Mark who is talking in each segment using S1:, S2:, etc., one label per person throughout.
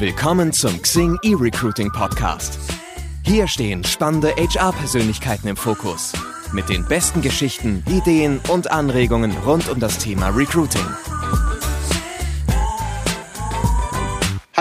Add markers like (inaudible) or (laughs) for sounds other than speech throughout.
S1: Willkommen zum Xing eRecruiting Podcast. Hier stehen spannende HR-Persönlichkeiten im Fokus. Mit den besten Geschichten, Ideen und Anregungen rund um das Thema Recruiting.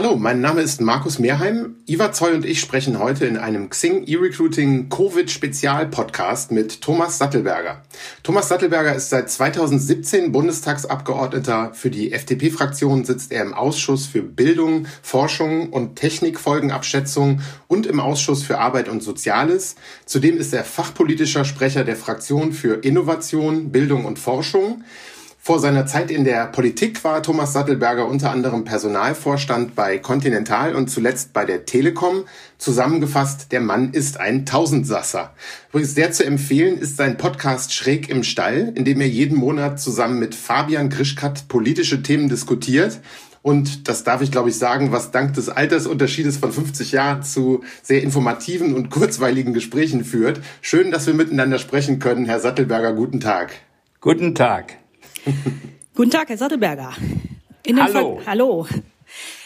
S2: Hallo, mein Name ist Markus Mehrheim. Iva Zoll und ich sprechen heute in einem Xing E-Recruiting Covid Spezial Podcast mit Thomas Sattelberger. Thomas Sattelberger ist seit 2017 Bundestagsabgeordneter. Für die FDP-Fraktion sitzt er im Ausschuss für Bildung, Forschung und Technikfolgenabschätzung und im Ausschuss für Arbeit und Soziales. Zudem ist er fachpolitischer Sprecher der Fraktion für Innovation, Bildung und Forschung. Vor seiner Zeit in der Politik war Thomas Sattelberger unter anderem Personalvorstand bei Continental und zuletzt bei der Telekom. Zusammengefasst, der Mann ist ein Tausendsasser. Übrigens sehr zu empfehlen ist sein Podcast Schräg im Stall, in dem er jeden Monat zusammen mit Fabian Grischkat politische Themen diskutiert. Und das darf ich, glaube ich, sagen, was dank des Altersunterschiedes von 50 Jahren zu sehr informativen und kurzweiligen Gesprächen führt. Schön, dass wir miteinander sprechen können. Herr Sattelberger, guten Tag.
S3: Guten Tag. (laughs)
S4: Guten Tag, Herr Sattelberger.
S3: Hallo.
S4: Hallo.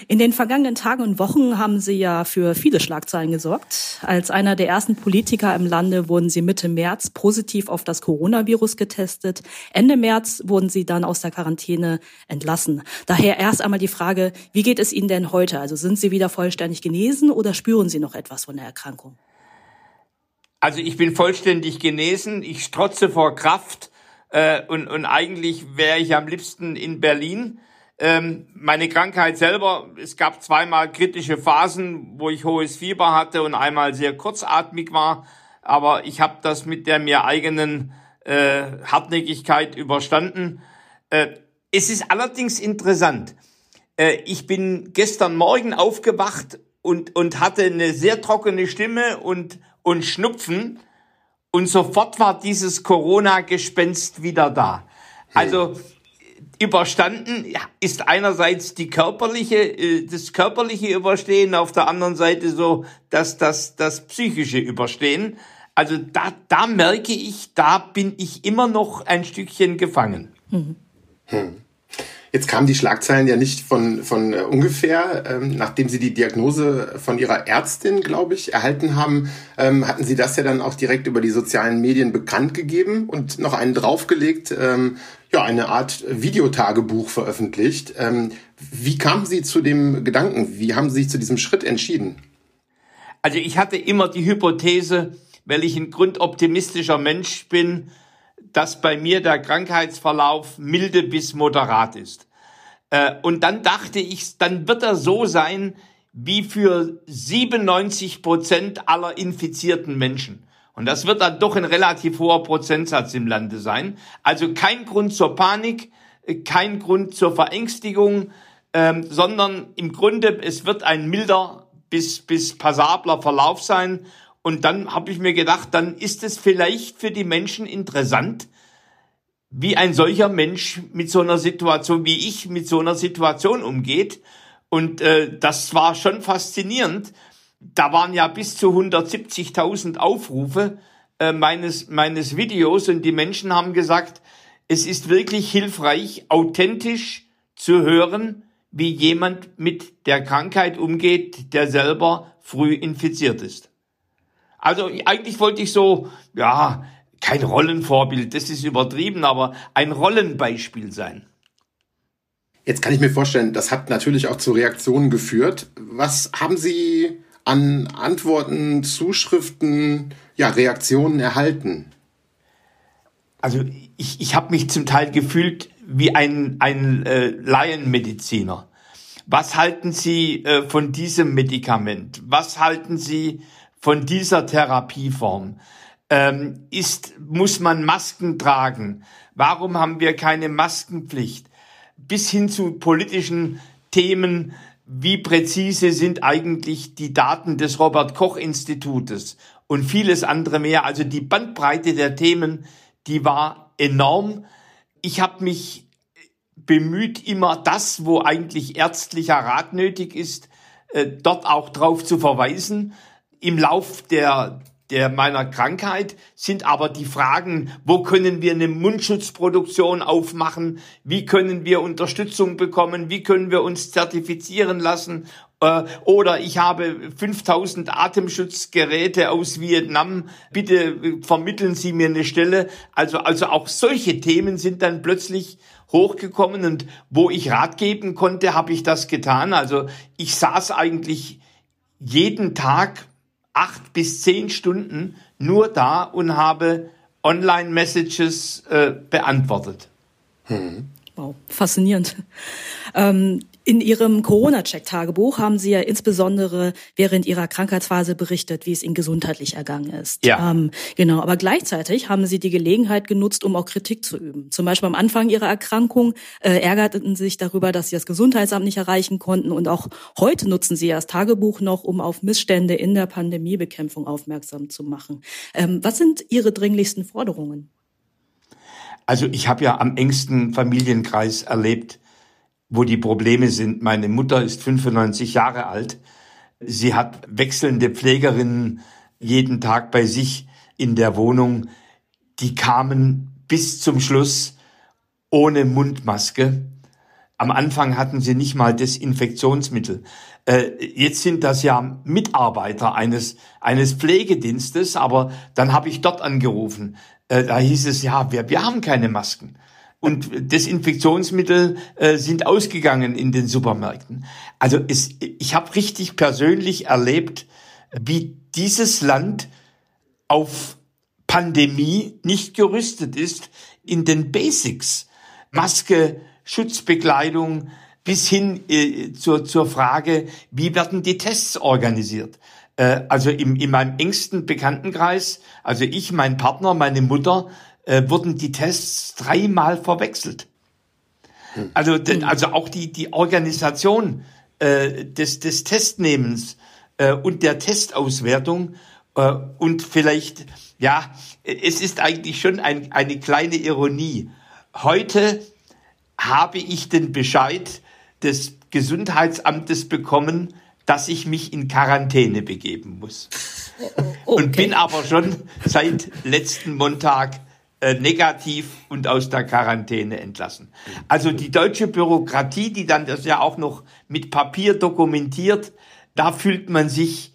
S4: In den vergangenen Tagen und Wochen haben Sie ja für viele Schlagzeilen gesorgt. Als einer der ersten Politiker im Lande wurden Sie Mitte März positiv auf das Coronavirus getestet. Ende März wurden Sie dann aus der Quarantäne entlassen. Daher erst einmal die Frage, wie geht es Ihnen denn heute? Also sind Sie wieder vollständig genesen oder spüren Sie noch etwas von der Erkrankung?
S3: Also ich bin vollständig genesen. Ich strotze vor Kraft äh, und, und eigentlich wäre ich am liebsten in Berlin. Ähm, meine Krankheit selber, es gab zweimal kritische Phasen, wo ich hohes Fieber hatte und einmal sehr kurzatmig war, aber ich habe das mit der mir eigenen äh, Hartnäckigkeit überstanden. Äh, es ist allerdings interessant. Äh, ich bin gestern Morgen aufgewacht und, und hatte eine sehr trockene Stimme und, und Schnupfen und sofort war dieses Corona-Gespenst wieder da. Also überstanden ist einerseits die körperliche, äh, das körperliche Überstehen, auf der anderen Seite so dass das, das psychische Überstehen. Also da, da merke ich, da bin ich immer noch ein Stückchen gefangen.
S2: Hm. Hm. Jetzt kamen die Schlagzeilen ja nicht von, von äh, ungefähr. Ähm, nachdem Sie die Diagnose von Ihrer Ärztin, glaube ich, erhalten haben, ähm, hatten Sie das ja dann auch direkt über die sozialen Medien bekannt gegeben und noch einen draufgelegt, ähm, ja, eine Art Videotagebuch veröffentlicht. Ähm, wie kamen Sie zu dem Gedanken? Wie haben Sie sich zu diesem Schritt entschieden?
S3: Also ich hatte immer die Hypothese, weil ich ein grundoptimistischer Mensch bin, dass bei mir der Krankheitsverlauf milde bis moderat ist. Äh, und dann dachte ich, dann wird er so sein wie für 97 Prozent aller infizierten Menschen. Und das wird dann doch ein relativ hoher Prozentsatz im Lande sein. Also kein Grund zur Panik, äh, kein Grund zur Verängstigung, ähm, sondern im Grunde, es wird ein milder bis, bis passabler Verlauf sein. Und dann habe ich mir gedacht, dann ist es vielleicht für die Menschen interessant, wie ein solcher Mensch mit so einer Situation, wie ich mit so einer Situation umgeht. Und äh, das war schon faszinierend. Da waren ja bis zu 170.000 Aufrufe äh, meines, meines Videos und die Menschen haben gesagt, es ist wirklich hilfreich, authentisch zu hören, wie jemand mit der Krankheit umgeht, der selber früh infiziert ist. Also eigentlich wollte ich so, ja, kein Rollenvorbild, das ist übertrieben, aber ein Rollenbeispiel sein.
S2: Jetzt kann ich mir vorstellen, das hat natürlich auch zu Reaktionen geführt. Was haben Sie an Antworten, Zuschriften, ja, Reaktionen erhalten?
S3: Also ich, ich habe mich zum Teil gefühlt wie ein, ein äh, Laienmediziner. Was halten Sie äh, von diesem Medikament? Was halten Sie von dieser Therapieform? Ähm, ist, muss man Masken tragen? Warum haben wir keine Maskenpflicht? Bis hin zu politischen Themen, wie präzise sind eigentlich die Daten des Robert Koch Institutes und vieles andere mehr. Also die Bandbreite der Themen, die war enorm. Ich habe mich bemüht, immer das, wo eigentlich ärztlicher Rat nötig ist, äh, dort auch drauf zu verweisen im Lauf der, der meiner Krankheit sind aber die Fragen, wo können wir eine Mundschutzproduktion aufmachen? Wie können wir Unterstützung bekommen? Wie können wir uns zertifizieren lassen? Äh, oder ich habe 5000 Atemschutzgeräte aus Vietnam. Bitte vermitteln Sie mir eine Stelle. Also, also auch solche Themen sind dann plötzlich hochgekommen und wo ich Rat geben konnte, habe ich das getan. Also ich saß eigentlich jeden Tag acht bis zehn Stunden nur da und habe Online-Messages äh, beantwortet.
S4: Hm. Wow, faszinierend. Ähm, in Ihrem Corona-Check-Tagebuch haben Sie ja insbesondere während Ihrer Krankheitsphase berichtet, wie es Ihnen gesundheitlich ergangen ist.
S3: Ja.
S4: Ähm, genau, aber gleichzeitig haben Sie die Gelegenheit genutzt, um auch Kritik zu üben. Zum Beispiel am Anfang Ihrer Erkrankung äh, ärgerten Sie sich darüber, dass Sie das Gesundheitsamt nicht erreichen konnten und auch heute nutzen Sie das Tagebuch noch, um auf Missstände in der Pandemiebekämpfung aufmerksam zu machen. Ähm, was sind Ihre dringlichsten Forderungen?
S3: Also ich habe ja am engsten Familienkreis erlebt, wo die Probleme sind. Meine Mutter ist 95 Jahre alt. Sie hat wechselnde Pflegerinnen jeden Tag bei sich in der Wohnung. Die kamen bis zum Schluss ohne Mundmaske. Am Anfang hatten sie nicht mal Desinfektionsmittel. Äh, jetzt sind das ja Mitarbeiter eines, eines Pflegedienstes, aber dann habe ich dort angerufen. Äh, da hieß es, ja, wir, wir haben keine Masken und Desinfektionsmittel äh, sind ausgegangen in den Supermärkten. Also es, ich habe richtig persönlich erlebt, wie dieses Land auf Pandemie nicht gerüstet ist in den Basics. Maske, Schutzbekleidung bis hin äh, zur, zur Frage, wie werden die Tests organisiert. Äh, also im, in meinem engsten Bekanntenkreis, also ich, mein Partner, meine Mutter, äh, wurden die Tests dreimal verwechselt. Hm. Also, also auch die, die Organisation äh, des, des Testnehmens äh, und der Testauswertung äh, und vielleicht, ja, es ist eigentlich schon ein, eine kleine Ironie. Heute habe ich den Bescheid des Gesundheitsamtes bekommen, dass ich mich in Quarantäne begeben muss. Okay. Und bin aber schon seit letzten Montag äh, negativ und aus der Quarantäne entlassen. Also die deutsche Bürokratie, die dann das ja auch noch mit Papier dokumentiert, da fühlt man sich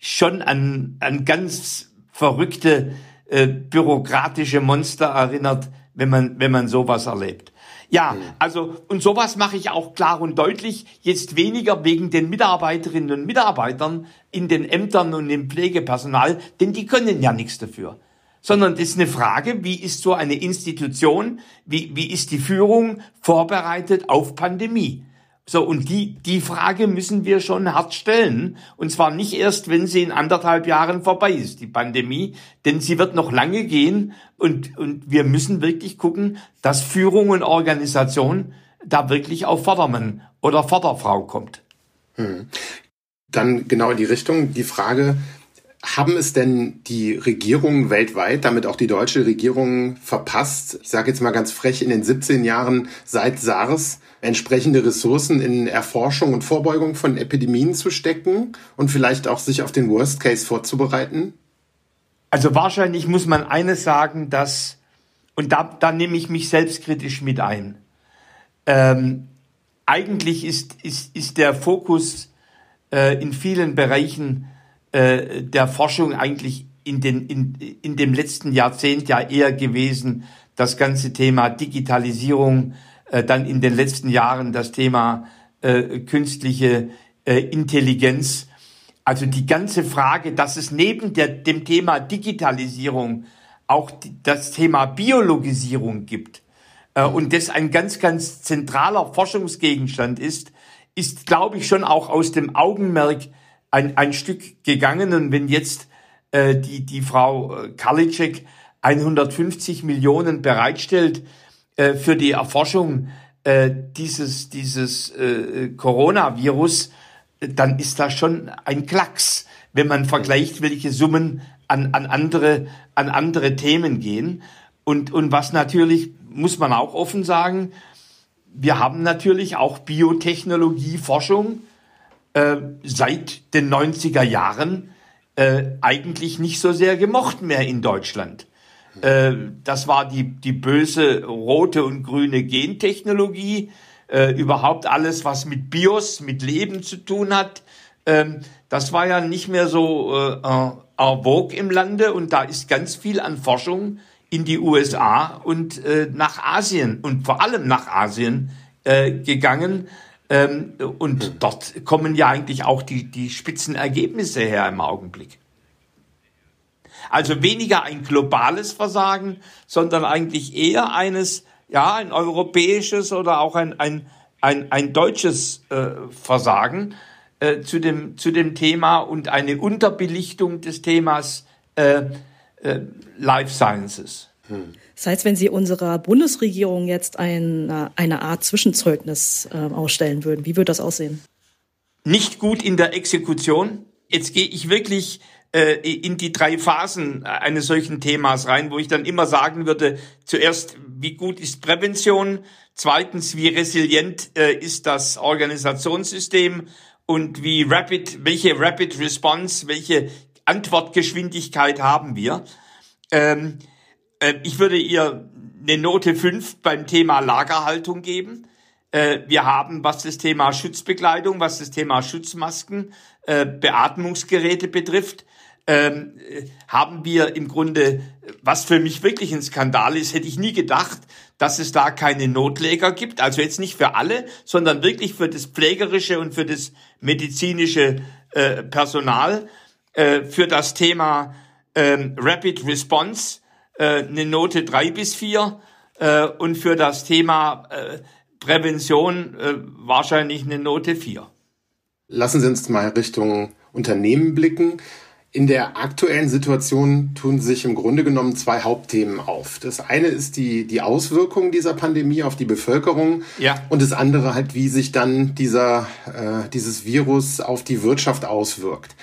S3: schon an, an ganz verrückte äh, bürokratische Monster erinnert, wenn man, wenn man sowas erlebt. Ja, also und sowas mache ich auch klar und deutlich, jetzt weniger wegen den Mitarbeiterinnen und Mitarbeitern in den Ämtern und im Pflegepersonal, denn die können ja nichts dafür. Sondern das ist eine Frage, wie ist so eine Institution, wie, wie ist die Führung vorbereitet auf Pandemie? So, und die, die Frage müssen wir schon hart stellen. Und zwar nicht erst, wenn sie in anderthalb Jahren vorbei ist, die Pandemie, denn sie wird noch lange gehen und, und wir müssen wirklich gucken, dass Führung und Organisation da wirklich auf Vordermann oder Vorderfrau kommt.
S2: Hm. Dann genau in die Richtung, die Frage, haben es denn die Regierungen weltweit, damit auch die deutsche Regierung verpasst, ich sage jetzt mal ganz frech, in den 17 Jahren seit SARS entsprechende Ressourcen in Erforschung und Vorbeugung von Epidemien zu stecken und vielleicht auch sich auf den Worst Case vorzubereiten?
S3: Also wahrscheinlich muss man eines sagen, dass, und da, da nehme ich mich selbstkritisch mit ein, ähm, eigentlich ist, ist, ist der Fokus äh, in vielen Bereichen äh, der Forschung eigentlich in, den, in, in dem letzten Jahrzehnt ja eher gewesen, das ganze Thema Digitalisierung, äh, dann in den letzten Jahren das Thema äh, künstliche äh, Intelligenz. Also die ganze Frage, dass es neben der, dem Thema Digitalisierung auch die, das Thema Biologisierung gibt äh, und das ein ganz, ganz zentraler Forschungsgegenstand ist, ist, glaube ich, schon auch aus dem Augenmerk ein, ein Stück gegangen. Und wenn jetzt äh, die, die Frau äh, Karliczek 150 Millionen bereitstellt äh, für die Erforschung äh, dieses, dieses äh, Coronavirus, dann ist das schon ein Klacks, wenn man vergleicht, welche Summen an, an, andere, an andere Themen gehen. Und, und was natürlich, muss man auch offen sagen, wir haben natürlich auch Biotechnologieforschung, äh, seit den 90er Jahren äh, eigentlich nicht so sehr gemocht mehr in Deutschland. Äh, das war die, die böse rote und grüne Gentechnologie, äh, überhaupt alles, was mit Bios, mit Leben zu tun hat. Ähm, das war ja nicht mehr so äh, en vogue im Lande und da ist ganz viel an Forschung in die USA und äh, nach Asien und vor allem nach Asien gegangen. Ähm, und dort kommen ja eigentlich auch die, die Spitzenergebnisse her im Augenblick. Also weniger ein globales Versagen, sondern eigentlich eher eines, ja, ein europäisches oder auch ein, ein, ein, ein deutsches äh, Versagen äh, zu, dem, zu dem Thema und eine Unterbelichtung des Themas äh, äh, Life Sciences.
S4: Das heißt, wenn Sie unserer Bundesregierung jetzt ein, eine Art Zwischenzeugnis äh, ausstellen würden, wie würde das aussehen?
S3: Nicht gut in der Exekution. Jetzt gehe ich wirklich äh, in die drei Phasen eines solchen Themas rein, wo ich dann immer sagen würde, zuerst, wie gut ist Prävention? Zweitens, wie resilient äh, ist das Organisationssystem? Und wie rapid, welche Rapid Response, welche Antwortgeschwindigkeit haben wir? Ähm, äh, ich würde ihr eine Note 5 beim Thema Lagerhaltung geben. Äh, wir haben, was das Thema Schutzbekleidung, was das Thema Schutzmasken, äh, Beatmungsgeräte betrifft, ähm, haben wir im Grunde, was für mich wirklich ein Skandal ist, hätte ich nie gedacht, dass es da keine Notleger gibt. Also jetzt nicht für alle, sondern wirklich für das pflegerische und für das medizinische äh, Personal, äh, für das Thema ähm, Rapid Response äh, eine Note drei bis vier äh, und für das Thema äh, Prävention äh, wahrscheinlich eine Note vier.
S2: Lassen Sie uns mal Richtung Unternehmen blicken. In der aktuellen Situation tun sich im Grunde genommen zwei Hauptthemen auf. Das eine ist die, die Auswirkungen dieser Pandemie auf die Bevölkerung ja. und das andere halt, wie sich dann dieser, äh, dieses Virus auf die Wirtschaft auswirkt.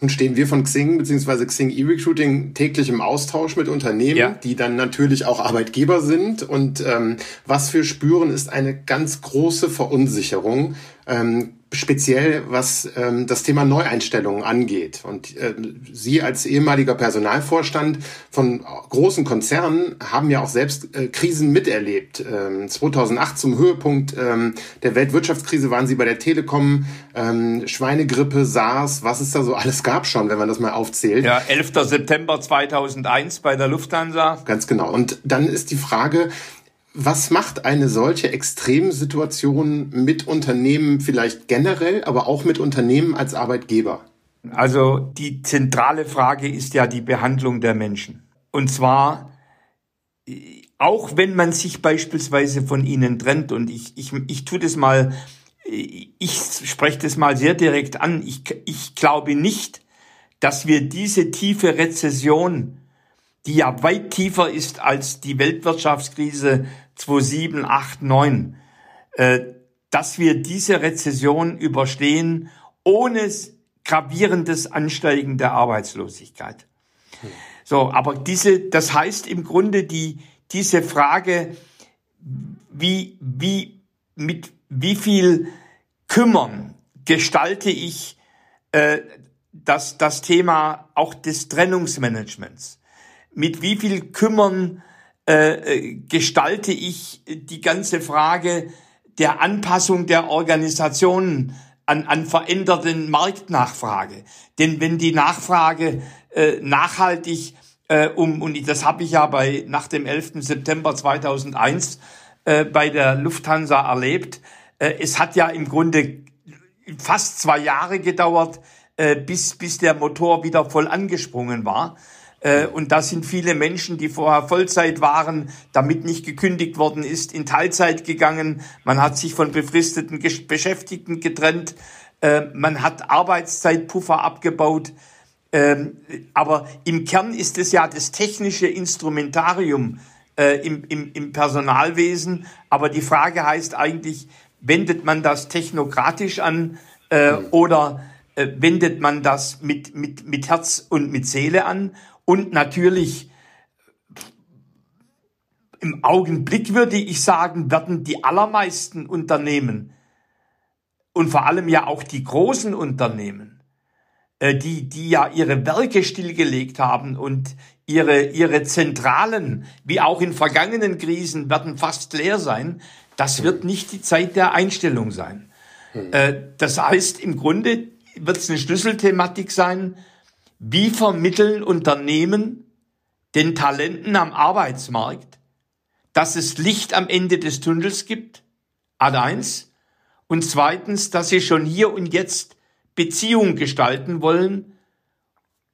S2: Nun stehen wir von Xing bzw. Xing E-Recruiting täglich im Austausch mit Unternehmen, ja. die dann natürlich auch Arbeitgeber sind. Und ähm, was wir spüren, ist eine ganz große Verunsicherung. Ähm, speziell was ähm, das Thema Neueinstellungen angeht. Und äh, Sie als ehemaliger Personalvorstand von großen Konzernen haben ja auch selbst äh, Krisen miterlebt. Ähm, 2008 zum Höhepunkt ähm, der Weltwirtschaftskrise waren Sie bei der Telekom, ähm, Schweinegrippe, SARS, was es da so alles gab schon, wenn man das mal aufzählt.
S3: Ja, 11. September 2001 bei der Lufthansa.
S2: Ganz genau. Und dann ist die Frage, was macht eine solche Extremsituation mit Unternehmen vielleicht generell, aber auch mit Unternehmen als Arbeitgeber?
S3: Also die zentrale Frage ist ja die Behandlung der Menschen. Und zwar, auch wenn man sich beispielsweise von ihnen trennt, und ich, ich, ich tue das mal, ich spreche das mal sehr direkt an, ich, ich glaube nicht, dass wir diese tiefe Rezession, die ja weit tiefer ist als die Weltwirtschaftskrise 2007, 8, 9, äh, dass wir diese Rezession überstehen ohne gravierendes Ansteigen der Arbeitslosigkeit. So, aber diese, das heißt im Grunde die, diese Frage, wie, wie, mit wie viel Kümmern gestalte ich äh, das, das Thema auch des Trennungsmanagements? Mit wie viel Kümmern äh, gestalte ich die ganze Frage der Anpassung der Organisationen an, an veränderten Marktnachfrage. Denn wenn die Nachfrage äh, nachhaltig äh, um, und das habe ich ja bei nach dem 11. September 2001 äh, bei der Lufthansa erlebt, äh, es hat ja im Grunde fast zwei Jahre gedauert, äh, bis, bis der Motor wieder voll angesprungen war. Äh, und da sind viele Menschen, die vorher Vollzeit waren, damit nicht gekündigt worden ist, in Teilzeit gegangen. Man hat sich von befristeten Beschäftigten getrennt. Äh, man hat Arbeitszeitpuffer abgebaut. Ähm, aber im Kern ist es ja das technische Instrumentarium äh, im, im, im Personalwesen. Aber die Frage heißt eigentlich, wendet man das technokratisch an oder wendet man das mit, mit, mit Herz und mit Seele an? Und natürlich im Augenblick würde ich sagen, werden die allermeisten Unternehmen und vor allem ja auch die großen Unternehmen äh, die, die ja ihre Werke stillgelegt haben und ihre, ihre Zentralen, wie auch in vergangenen Krisen, werden fast leer sein. Das wird nicht die Zeit der Einstellung sein. Äh, das heißt, im Grunde wird es eine Schlüsselthematik sein, wie vermitteln Unternehmen den Talenten am Arbeitsmarkt, dass es Licht am Ende des Tunnels gibt, Ad eins, und zweitens, dass sie schon hier und jetzt Beziehungen gestalten wollen,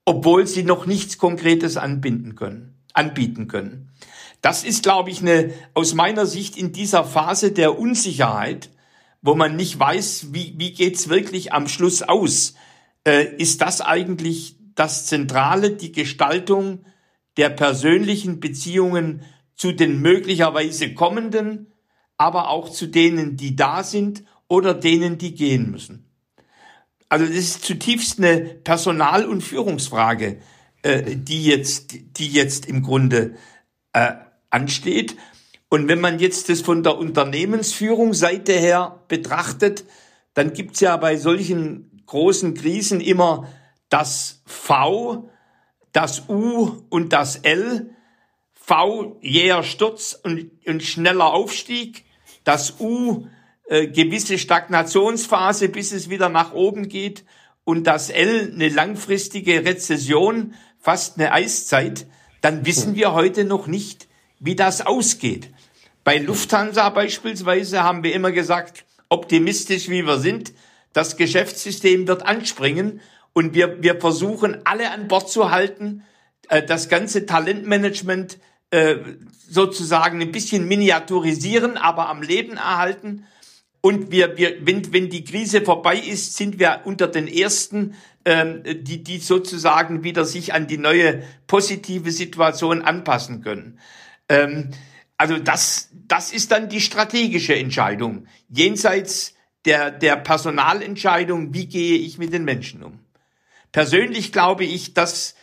S3: obwohl sie noch nichts Konkretes anbinden können, anbieten können. Das ist, glaube ich, eine, aus meiner Sicht in dieser Phase der Unsicherheit, wo man nicht weiß, wie, wie geht's wirklich am Schluss aus, äh, ist das eigentlich das Zentrale, die Gestaltung der persönlichen Beziehungen zu den möglicherweise kommenden, aber auch zu denen, die da sind oder denen, die gehen müssen. Also das ist zutiefst eine Personal- und Führungsfrage, äh, die jetzt, die jetzt im Grunde äh, ansteht. Und wenn man jetzt das von der Unternehmensführungsseite her betrachtet, dann gibt's ja bei solchen großen Krisen immer das V, das U und das L. V, jäher Sturz und, und schneller Aufstieg. Das U, äh, gewisse Stagnationsphase, bis es wieder nach oben geht. Und das L, eine langfristige Rezession, fast eine Eiszeit. Dann wissen wir heute noch nicht, wie das ausgeht. Bei Lufthansa beispielsweise haben wir immer gesagt, optimistisch wie wir sind, das Geschäftssystem wird anspringen und wir, wir versuchen alle an Bord zu halten, äh, das ganze Talentmanagement äh, sozusagen ein bisschen miniaturisieren, aber am Leben erhalten. Und wir, wir, wenn, wenn die Krise vorbei ist, sind wir unter den ersten, ähm, die, die sozusagen wieder sich an die neue positive Situation anpassen können. Ähm, also das, das ist dann die strategische Entscheidung, jenseits der, der Personalentscheidung, wie gehe ich mit den Menschen um. Persönlich glaube ich, dass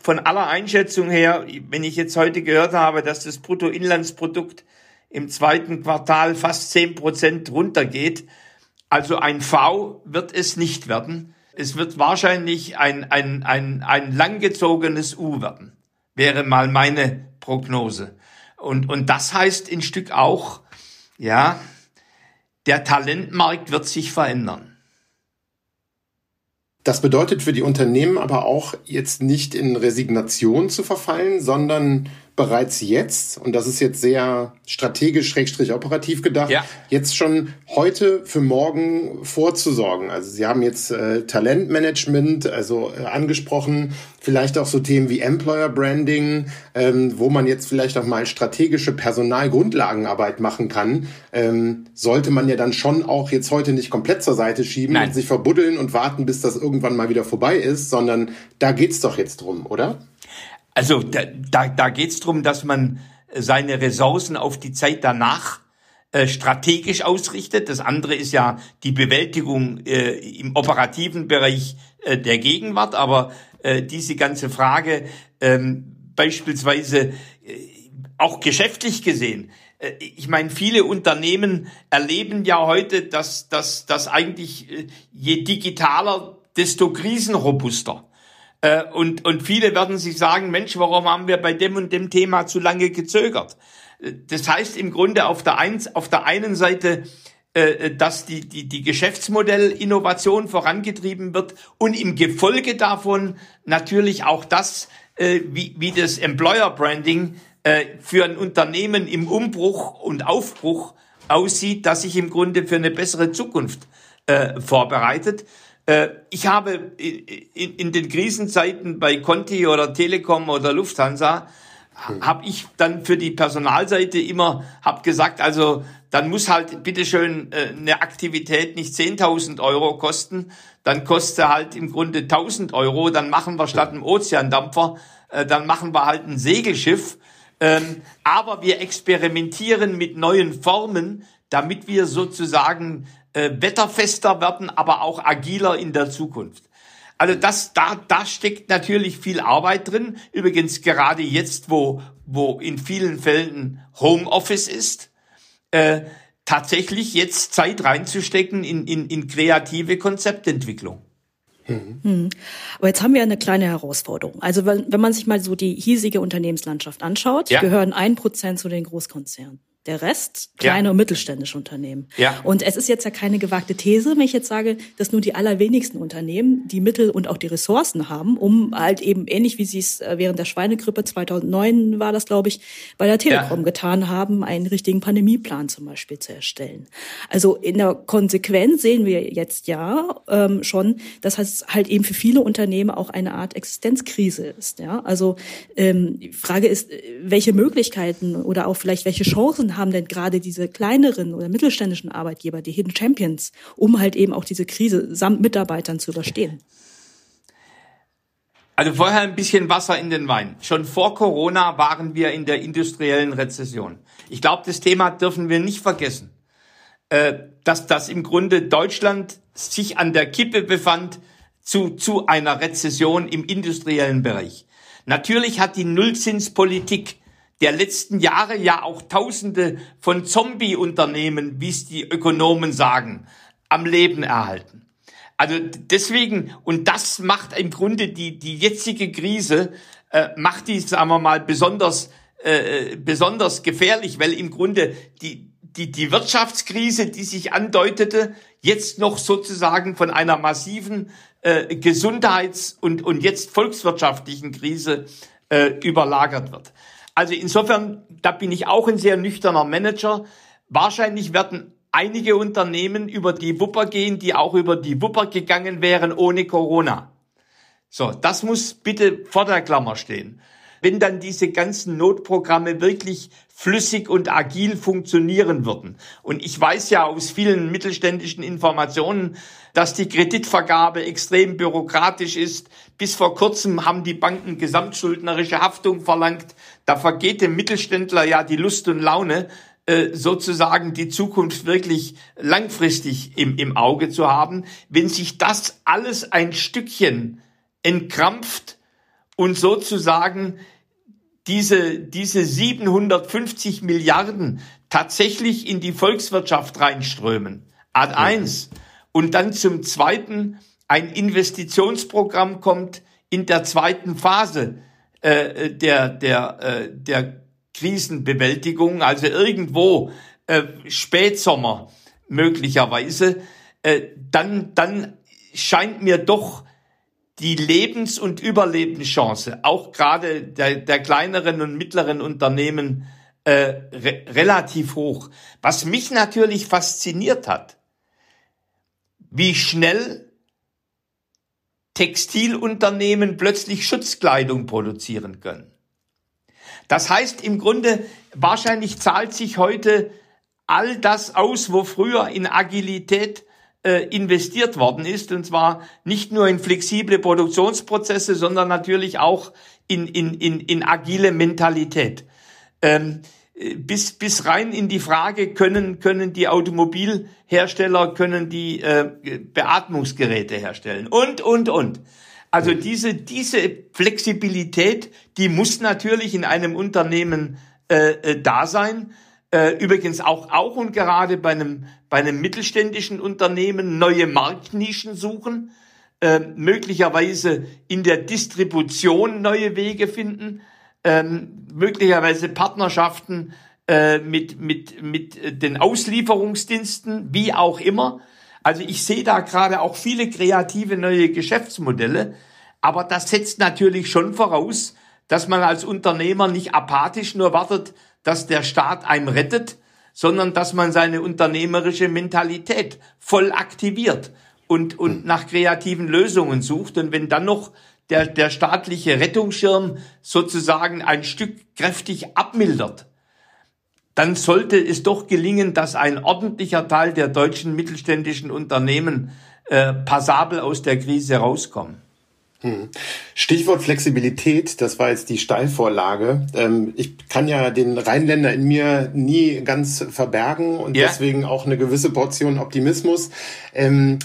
S3: von aller Einschätzung her, wenn ich jetzt heute gehört habe, dass das Bruttoinlandsprodukt im zweiten Quartal fast zehn Prozent runtergeht, also ein V wird es nicht werden. Es wird wahrscheinlich ein, ein, ein, ein langgezogenes U werden, wäre mal meine Prognose. Und, und das heißt ein Stück auch, ja, der Talentmarkt wird sich verändern.
S2: Das bedeutet für die Unternehmen aber auch jetzt nicht in Resignation zu verfallen, sondern bereits jetzt, und das ist jetzt sehr strategisch, schrägstrich operativ gedacht, ja. jetzt schon heute für morgen vorzusorgen. Also Sie haben jetzt äh, Talentmanagement, also äh, angesprochen, vielleicht auch so Themen wie Employer Branding, ähm, wo man jetzt vielleicht auch mal strategische Personalgrundlagenarbeit machen kann, ähm, sollte man ja dann schon auch jetzt heute nicht komplett zur Seite schieben Nein. und sich verbuddeln und warten, bis das irgendwann mal wieder vorbei ist, sondern da geht's doch jetzt drum, oder?
S3: Also da, da, da geht es darum, dass man seine Ressourcen auf die Zeit danach äh, strategisch ausrichtet. Das andere ist ja die Bewältigung äh, im operativen Bereich äh, der Gegenwart. Aber äh, diese ganze Frage ähm, beispielsweise äh, auch geschäftlich gesehen, äh, ich meine, viele Unternehmen erleben ja heute, dass, dass, dass eigentlich äh, je digitaler, desto krisenrobuster. Äh, und, und viele werden sich sagen, Mensch, warum haben wir bei dem und dem Thema zu lange gezögert? Äh, das heißt im Grunde auf der, eins, auf der einen Seite, äh, dass die, die, die Geschäftsmodellinnovation vorangetrieben wird und im Gefolge davon natürlich auch das, wie, wie das Employer Branding für ein Unternehmen im Umbruch und Aufbruch aussieht, das sich im Grunde für eine bessere Zukunft vorbereitet. Äh, ich habe in, den Krisenzeiten bei Conti oder Telekom oder Lufthansa hm. habe ich dann für die Personalseite immer hab gesagt, also dann muss halt bitteschön äh, eine Aktivität nicht 10.000 Euro kosten, dann kostet halt im Grunde 1.000 Euro, dann machen wir statt einem Ozeandampfer, äh, dann machen wir halt ein Segelschiff. Ähm, aber wir experimentieren mit neuen Formen, damit wir sozusagen äh, wetterfester werden, aber auch agiler in der Zukunft. Also das, da, da steckt natürlich viel Arbeit drin. Übrigens gerade jetzt, wo, wo in vielen Fällen Homeoffice ist, äh, tatsächlich jetzt Zeit reinzustecken in, in, in kreative Konzeptentwicklung.
S4: Mhm. Aber jetzt haben wir eine kleine Herausforderung. Also wenn, wenn man sich mal so die hiesige Unternehmenslandschaft anschaut, ja. gehören ein Prozent zu den Großkonzernen. Der Rest kleine ja. und mittelständische Unternehmen. Ja. Und es ist jetzt ja keine gewagte These, wenn ich jetzt sage, dass nur die allerwenigsten Unternehmen die Mittel und auch die Ressourcen haben, um halt eben ähnlich wie sie es äh, während der Schweinegrippe 2009 war das, glaube ich, bei der Telekom ja. getan haben, einen richtigen Pandemieplan zum Beispiel zu erstellen. Also in der Konsequenz sehen wir jetzt ja ähm, schon, dass es halt eben für viele Unternehmen auch eine Art Existenzkrise ist. Ja, also ähm, die Frage ist, welche Möglichkeiten oder auch vielleicht welche Chancen haben denn gerade diese kleineren oder mittelständischen Arbeitgeber, die Hidden Champions, um halt eben auch diese Krise samt Mitarbeitern zu überstehen?
S3: Also vorher ein bisschen Wasser in den Wein. Schon vor Corona waren wir in der industriellen Rezession. Ich glaube, das Thema dürfen wir nicht vergessen, äh, dass das im Grunde Deutschland sich an der Kippe befand zu, zu einer Rezession im industriellen Bereich. Natürlich hat die Nullzinspolitik der letzten Jahre ja auch Tausende von Zombie-Unternehmen, wie es die Ökonomen sagen, am Leben erhalten. Also deswegen, und das macht im Grunde die, die jetzige Krise, äh, macht die, sagen wir mal, besonders, äh, besonders gefährlich, weil im Grunde die, die, die Wirtschaftskrise, die sich andeutete, jetzt noch sozusagen von einer massiven äh, Gesundheits- und, und jetzt volkswirtschaftlichen Krise äh, überlagert wird. Also insofern, da bin ich auch ein sehr nüchterner Manager. Wahrscheinlich werden einige Unternehmen über die Wupper gehen, die auch über die Wupper gegangen wären ohne Corona. So, das muss bitte vor der Klammer stehen. Wenn dann diese ganzen Notprogramme wirklich flüssig und agil funktionieren würden. Und ich weiß ja aus vielen mittelständischen Informationen, dass die Kreditvergabe extrem bürokratisch ist. Bis vor kurzem haben die Banken gesamtschuldnerische Haftung verlangt. Da vergeht dem Mittelständler ja die Lust und Laune, äh, sozusagen die Zukunft wirklich langfristig im, im Auge zu haben. Wenn sich das alles ein Stückchen entkrampft und sozusagen diese, diese 750 Milliarden tatsächlich in die Volkswirtschaft reinströmen. Ad eins. Und dann zum zweiten ein Investitionsprogramm kommt in der zweiten Phase äh, der, der, äh, der Krisenbewältigung, also irgendwo äh, Spätsommer möglicherweise, äh, dann, dann scheint mir doch die Lebens- und Überlebenschance, auch gerade der, der kleineren und mittleren Unternehmen, äh, re relativ hoch. Was mich natürlich fasziniert hat, wie schnell Textilunternehmen plötzlich Schutzkleidung produzieren können. Das heißt im Grunde, wahrscheinlich zahlt sich heute all das aus, wo früher in Agilität äh, investiert worden ist, und zwar nicht nur in flexible Produktionsprozesse, sondern natürlich auch in, in, in, in agile Mentalität. Ähm, bis, bis rein in die Frage, können, können die Automobilhersteller, können die äh, Beatmungsgeräte herstellen und, und, und. Also diese, diese Flexibilität, die muss natürlich in einem Unternehmen äh, äh da sein. Äh, übrigens auch, auch und gerade bei einem, bei einem mittelständischen Unternehmen neue Marktnischen suchen, äh, möglicherweise in der Distribution neue Wege finden, äh, möglicherweise Partnerschaften äh, mit, mit, mit den Auslieferungsdiensten, wie auch immer. Also ich sehe da gerade auch viele kreative neue Geschäftsmodelle, aber das setzt natürlich schon voraus, dass man als Unternehmer nicht apathisch nur wartet, dass der Staat einem rettet, sondern dass man seine unternehmerische Mentalität voll aktiviert und, und hm. nach kreativen Lösungen sucht. Und wenn dann noch der, der staatliche Rettungsschirm sozusagen ein Stück kräftig abmildert, dann sollte es doch gelingen, dass ein ordentlicher Teil der deutschen mittelständischen Unternehmen äh, passabel aus der Krise rauskommen.
S2: Hm. Stichwort Flexibilität, das war jetzt die Steilvorlage. Ähm, ich kann ja den Rheinländer in mir nie ganz verbergen und ja. deswegen auch eine gewisse Portion Optimismus. Ähm,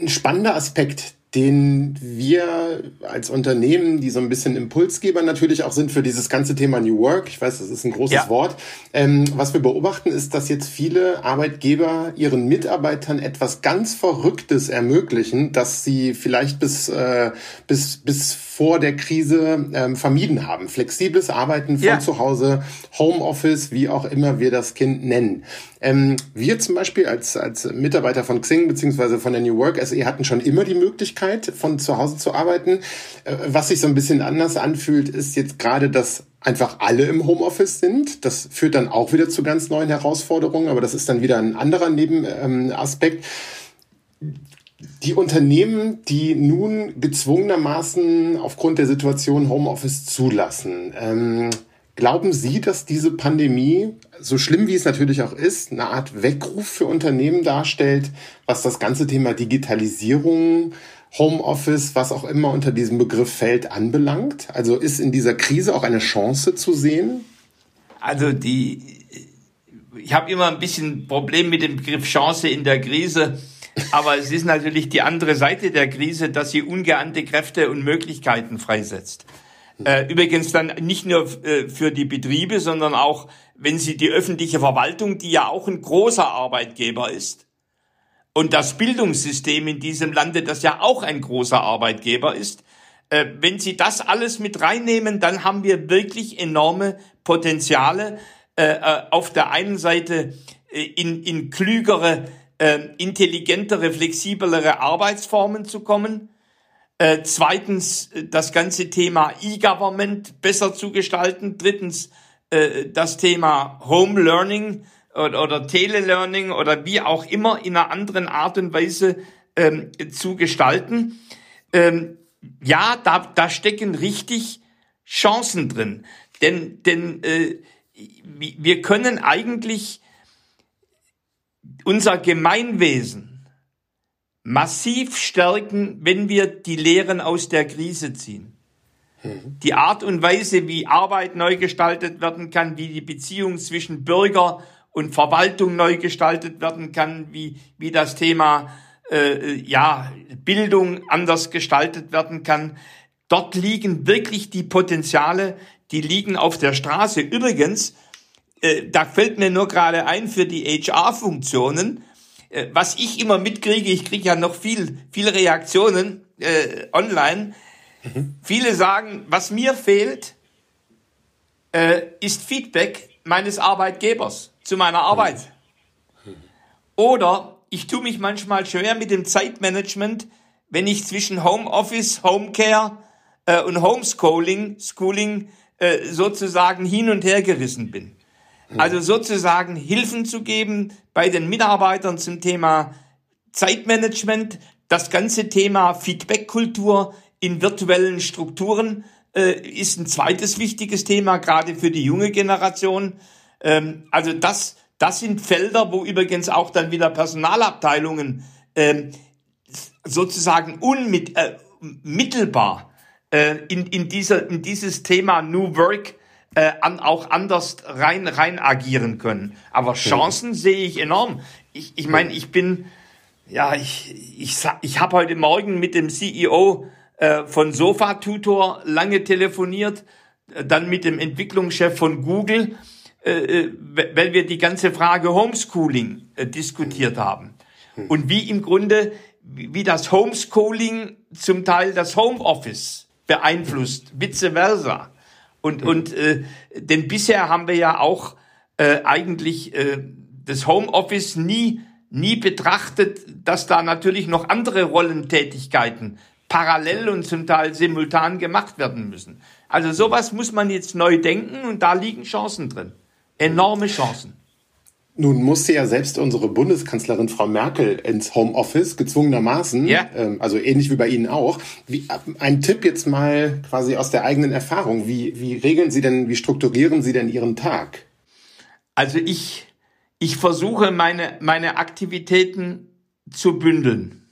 S2: ein spannender Aspekt, den wir als Unternehmen, die so ein bisschen Impulsgeber natürlich auch sind für dieses ganze Thema New Work, ich weiß, das ist ein großes ja. Wort, ähm, was wir beobachten, ist, dass jetzt viele Arbeitgeber ihren Mitarbeitern etwas ganz Verrücktes ermöglichen, dass sie vielleicht bis, äh, bis, bis vor der Krise ähm, vermieden haben. Flexibles Arbeiten von ja. zu Hause, Homeoffice, wie auch immer wir das Kind nennen. Ähm, wir zum Beispiel als, als Mitarbeiter von Xing beziehungsweise von der New Work SE hatten schon immer die Möglichkeit, von zu Hause zu arbeiten. Äh, was sich so ein bisschen anders anfühlt, ist jetzt gerade, dass einfach alle im Homeoffice sind. Das führt dann auch wieder zu ganz neuen Herausforderungen, aber das ist dann wieder ein anderer Nebenaspekt. Ähm, die Unternehmen, die nun gezwungenermaßen aufgrund der Situation Homeoffice zulassen, ähm, glauben Sie, dass diese Pandemie, so schlimm wie es natürlich auch ist, eine Art Weckruf für Unternehmen darstellt, was das ganze Thema Digitalisierung, Homeoffice, was auch immer unter diesem Begriff fällt, anbelangt? Also ist in dieser Krise auch eine Chance zu sehen?
S3: Also die, ich habe immer ein bisschen Problem mit dem Begriff Chance in der Krise aber es ist natürlich die andere Seite der Krise, dass sie ungeahnte Kräfte und Möglichkeiten freisetzt. Äh, übrigens dann nicht nur äh, für die Betriebe, sondern auch, wenn sie die öffentliche Verwaltung, die ja auch ein großer Arbeitgeber ist, und das Bildungssystem in diesem Lande, das ja auch ein großer Arbeitgeber ist, äh, wenn Sie das alles mit reinnehmen, dann haben wir wirklich enorme Potenziale, auf der einen Seite in, in klügere äh, intelligentere, flexiblere Arbeitsformen zu kommen. Äh, zweitens äh, das ganze Thema E-Government besser zu gestalten. Drittens äh, das Thema Home Learning oder, oder Telelearning oder wie auch immer in einer anderen Art und Weise ähm, zu gestalten. Ähm, ja, da, da stecken richtig Chancen drin. Denn, denn äh, wir können eigentlich unser Gemeinwesen massiv stärken, wenn wir die Lehren aus der Krise ziehen. Mhm. Die Art und Weise, wie Arbeit neu gestaltet werden kann, wie die Beziehung zwischen Bürger und Verwaltung neu gestaltet werden kann, wie, wie das Thema äh, ja, Bildung anders gestaltet werden kann. Dort liegen wirklich die Potenziale, die liegen auf der Straße. Übrigens, äh, da fällt mir nur gerade ein für die HR-Funktionen, äh, was ich immer mitkriege, ich kriege ja noch viel, viele Reaktionen äh, online. Mhm. Viele sagen, was mir fehlt, äh, ist Feedback meines Arbeitgebers zu meiner Arbeit. Mhm. Oder ich tue mich manchmal schwer mit dem Zeitmanagement, wenn ich zwischen Homeoffice, Homecare äh, und Homeschooling Schooling, sozusagen hin und her gerissen bin. Also sozusagen Hilfen zu geben bei den Mitarbeitern zum Thema Zeitmanagement, das ganze Thema Feedbackkultur in virtuellen Strukturen äh, ist ein zweites wichtiges Thema, gerade für die junge Generation. Ähm, also das, das sind Felder, wo übrigens auch dann wieder Personalabteilungen ähm, sozusagen unmittelbar äh, äh, in, in, in dieses Thema New Work äh, an, auch anders rein, rein agieren können. Aber Chancen mhm. sehe ich enorm. Ich, ich meine, ich bin, ja, ich, ich, ich habe heute Morgen mit dem CEO äh, von Sofa Tutor lange telefoniert, äh, dann mit dem Entwicklungschef von Google, äh, äh weil wir die ganze Frage Homeschooling äh, diskutiert haben. Mhm. Und wie im Grunde, wie das Homeschooling zum Teil das Homeoffice beeinflusst, vice versa. Und, mhm. und äh, denn bisher haben wir ja auch äh, eigentlich äh, das Homeoffice nie, nie betrachtet, dass da natürlich noch andere Rollentätigkeiten parallel und zum Teil simultan gemacht werden müssen. Also sowas muss man jetzt neu denken und da liegen Chancen drin. Enorme Chancen.
S2: Nun musste ja selbst unsere Bundeskanzlerin Frau Merkel ins Homeoffice, gezwungenermaßen, ja. ähm, also ähnlich wie bei Ihnen auch. Wie, ein Tipp jetzt mal quasi aus der eigenen Erfahrung. Wie, wie regeln Sie denn, wie strukturieren Sie denn Ihren Tag?
S3: Also ich, ich versuche meine, meine Aktivitäten zu bündeln.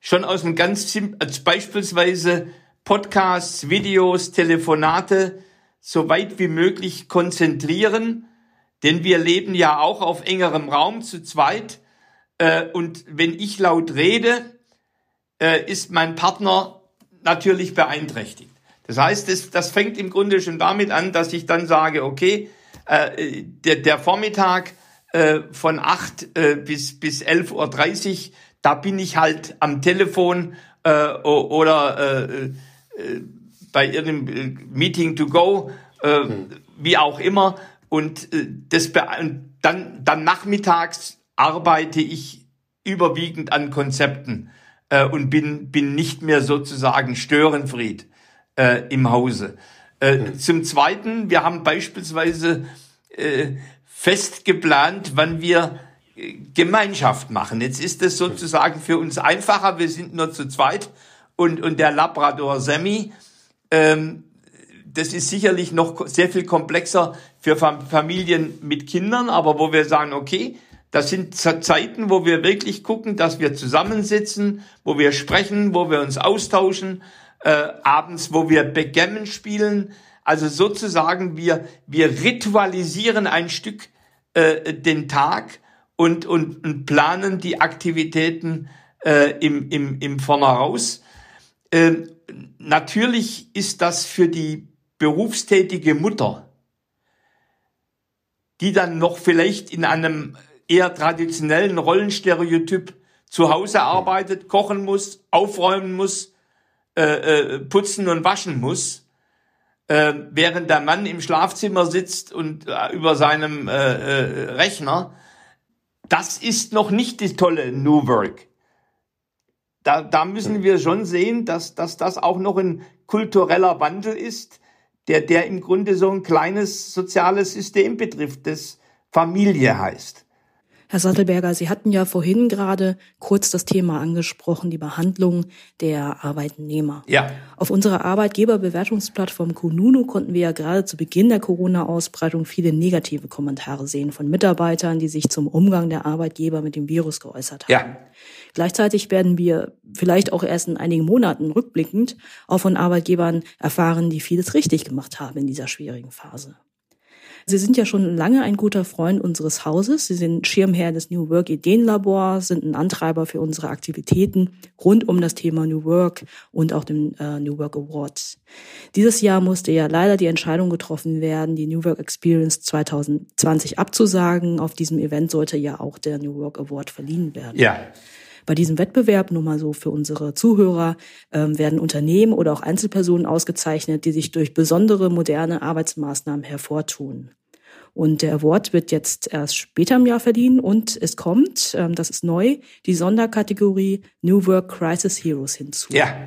S3: Schon aus einem ganz als beispielsweise Podcasts, Videos, Telefonate so weit wie möglich konzentrieren denn wir leben ja auch auf engerem Raum zu zweit. Äh, und wenn ich laut rede, äh, ist mein Partner natürlich beeinträchtigt. Das heißt, das, das fängt im Grunde schon damit an, dass ich dann sage, okay, äh, der, der Vormittag äh, von 8 äh, bis, bis 11.30 Uhr, da bin ich halt am Telefon äh, oder äh, äh, bei irgendeinem Meeting to go, äh, hm. wie auch immer. Und äh, das dann, dann nachmittags arbeite ich überwiegend an Konzepten äh, und bin, bin nicht mehr sozusagen Störenfried äh, im Hause. Äh, mhm. Zum Zweiten, wir haben beispielsweise äh, fest geplant, wann wir äh, Gemeinschaft machen. Jetzt ist es sozusagen für uns einfacher. Wir sind nur zu zweit und, und der Labrador Semi. Ähm, das ist sicherlich noch sehr viel komplexer für Familien mit Kindern, aber wo wir sagen, okay, das sind Zeiten, wo wir wirklich gucken, dass wir zusammensitzen, wo wir sprechen, wo wir uns austauschen, äh, abends, wo wir Backgammon spielen. Also sozusagen, wir, wir ritualisieren ein Stück äh, den Tag und, und, und planen die Aktivitäten äh, im, im, im Vornhereus. Äh, natürlich ist das für die berufstätige Mutter, die dann noch vielleicht in einem eher traditionellen Rollenstereotyp zu Hause arbeitet, kochen muss, aufräumen muss, äh, äh, putzen und waschen muss, äh, während der Mann im Schlafzimmer sitzt und äh, über seinem äh, äh, Rechner. Das ist noch nicht die tolle New Work. Da, da müssen wir schon sehen, dass, dass das auch noch ein kultureller Wandel ist, der, der im Grunde so ein kleines soziales System betrifft, das Familie heißt.
S4: Herr Sattelberger, Sie hatten ja vorhin gerade kurz das Thema angesprochen, die Behandlung der Arbeitnehmer.
S3: Ja.
S4: Auf unserer Arbeitgeberbewertungsplattform Kununu konnten wir ja gerade zu Beginn der Corona-Ausbreitung viele negative Kommentare sehen von Mitarbeitern, die sich zum Umgang der Arbeitgeber mit dem Virus geäußert haben. Ja. Gleichzeitig werden wir vielleicht auch erst in einigen Monaten rückblickend auch von Arbeitgebern erfahren, die vieles richtig gemacht haben in dieser schwierigen Phase. Sie sind ja schon lange ein guter Freund unseres Hauses. Sie sind Schirmherr des New Work Ideenlabors, sind ein Antreiber für unsere Aktivitäten rund um das Thema New Work und auch den äh, New Work Awards. Dieses Jahr musste ja leider die Entscheidung getroffen werden, die New Work Experience 2020 abzusagen. Auf diesem Event sollte ja auch der New Work Award verliehen werden.
S3: Ja.
S4: Bei diesem Wettbewerb, nur mal so für unsere Zuhörer, ähm, werden Unternehmen oder auch Einzelpersonen ausgezeichnet, die sich durch besondere moderne Arbeitsmaßnahmen hervortun. Und der Award wird jetzt erst später im Jahr verliehen und es kommt, ähm, das ist neu, die Sonderkategorie New Work Crisis Heroes hinzu.
S3: Ja.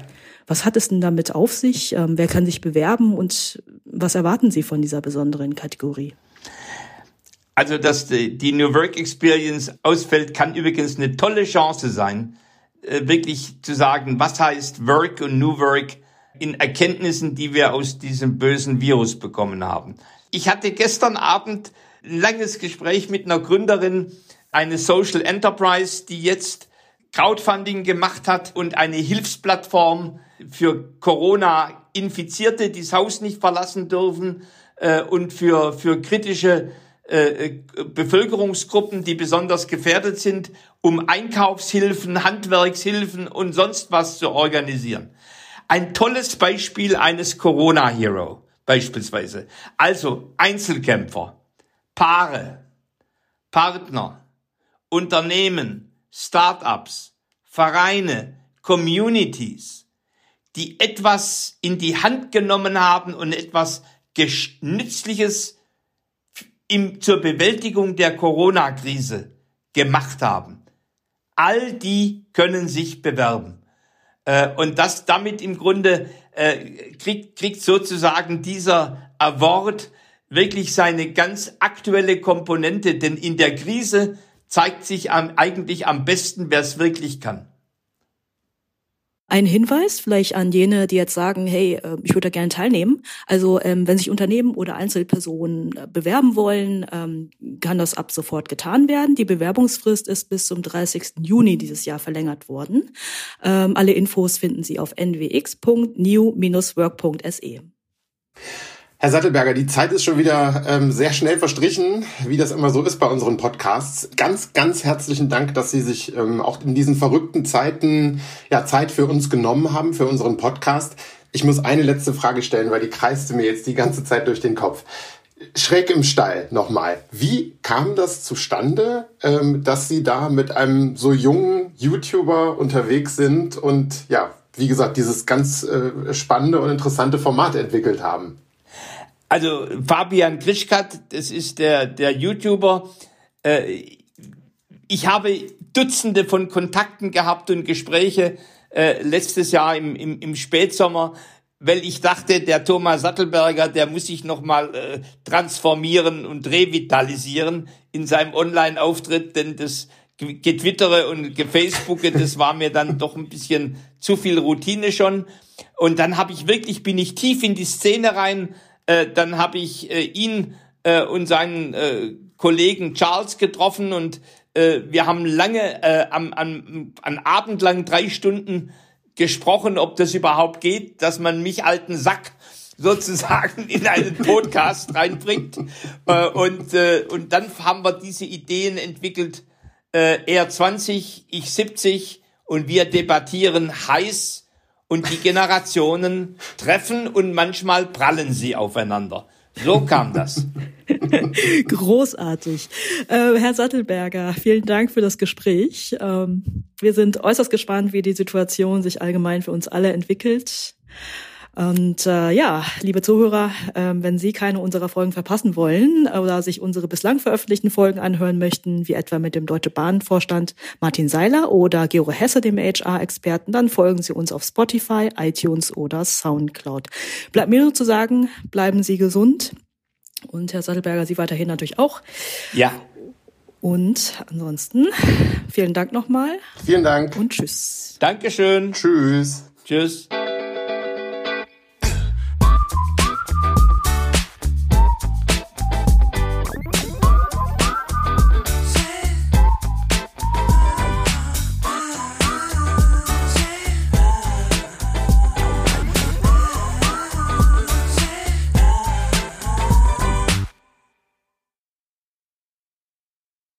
S4: Was hat es denn damit auf sich? Ähm, wer kann sich bewerben und was erwarten Sie von dieser besonderen Kategorie?
S3: Also, dass die New Work Experience ausfällt, kann übrigens eine tolle Chance sein, äh, wirklich zu sagen, was heißt Work und New Work in Erkenntnissen, die wir aus diesem bösen Virus bekommen haben. Ich hatte gestern Abend ein langes Gespräch mit einer Gründerin eines Social Enterprise, die jetzt Crowdfunding gemacht hat und eine Hilfsplattform für Corona-Infizierte, die das Haus nicht verlassen dürfen äh, und für, für kritische äh, Bevölkerungsgruppen, die besonders gefährdet sind, um Einkaufshilfen, Handwerkshilfen und sonst was zu organisieren. Ein tolles Beispiel eines Corona-Hero beispielsweise. Also Einzelkämpfer, Paare, Partner, Unternehmen, Startups, Vereine, Communities, die etwas in die Hand genommen haben und etwas Nützliches im, zur Bewältigung der Corona-Krise gemacht haben. All die können sich bewerben. Äh, und das damit im Grunde äh, kriegt, kriegt sozusagen dieser Award wirklich seine ganz aktuelle Komponente, denn in der Krise zeigt sich am, eigentlich am besten, wer es wirklich kann.
S4: Ein Hinweis vielleicht an jene, die jetzt sagen, hey, äh, ich würde da gerne teilnehmen. Also ähm, wenn sich Unternehmen oder Einzelpersonen äh, bewerben wollen, ähm, kann das ab sofort getan werden. Die Bewerbungsfrist ist bis zum 30. Juni dieses Jahr verlängert worden. Ähm, alle Infos finden Sie auf nwx.new-work.se.
S2: Herr Sattelberger, die Zeit ist schon wieder ähm, sehr schnell verstrichen, wie das immer so ist bei unseren Podcasts. Ganz, ganz herzlichen Dank, dass Sie sich ähm, auch in diesen verrückten Zeiten ja Zeit für uns genommen haben, für unseren Podcast. Ich muss eine letzte Frage stellen, weil die kreiste mir jetzt die ganze Zeit durch den Kopf. Schräg im Stall nochmal. Wie kam das zustande, ähm, dass Sie da mit einem so jungen YouTuber unterwegs sind und ja, wie gesagt, dieses ganz äh, spannende und interessante Format entwickelt haben?
S3: Also Fabian Grischkat, das ist der, der YouTuber. Äh, ich habe Dutzende von Kontakten gehabt und Gespräche äh, letztes Jahr im, im, im Spätsommer, weil ich dachte, der Thomas Sattelberger, der muss sich nochmal äh, transformieren und revitalisieren in seinem Online-Auftritt, denn das Getwittere und Gefacebooke, das war mir dann doch ein bisschen zu viel Routine schon. Und dann habe ich wirklich, bin ich tief in die Szene rein, äh, dann habe ich äh, ihn äh, und seinen äh, Kollegen Charles getroffen und äh, wir haben lange äh, am, am, an Abend lang drei Stunden gesprochen, ob das überhaupt geht, dass man mich alten Sack (laughs) sozusagen in einen Podcast reinbringt. Äh, und, äh, und dann haben wir diese Ideen entwickelt, äh, er 20, ich 70 und wir debattieren heiß und die Generationen treffen und manchmal prallen sie aufeinander. So kam das. (laughs)
S4: Großartig. Äh, Herr Sattelberger, vielen Dank für das Gespräch. Ähm, wir sind äußerst gespannt, wie die Situation sich allgemein für uns alle entwickelt. Und äh, ja, liebe Zuhörer, äh, wenn Sie keine unserer Folgen verpassen wollen oder sich unsere bislang veröffentlichten Folgen anhören möchten, wie etwa mit dem Deutsche Bahnvorstand Martin Seiler oder Gero Hesse, dem HR-Experten, dann folgen Sie uns auf Spotify, iTunes oder Soundcloud. Bleibt mir nur zu sagen, bleiben Sie gesund. Und Herr Sattelberger, Sie weiterhin natürlich auch.
S3: Ja.
S4: Und ansonsten vielen Dank nochmal.
S2: Vielen Dank.
S4: Und tschüss.
S3: Dankeschön.
S2: Tschüss.
S3: Tschüss.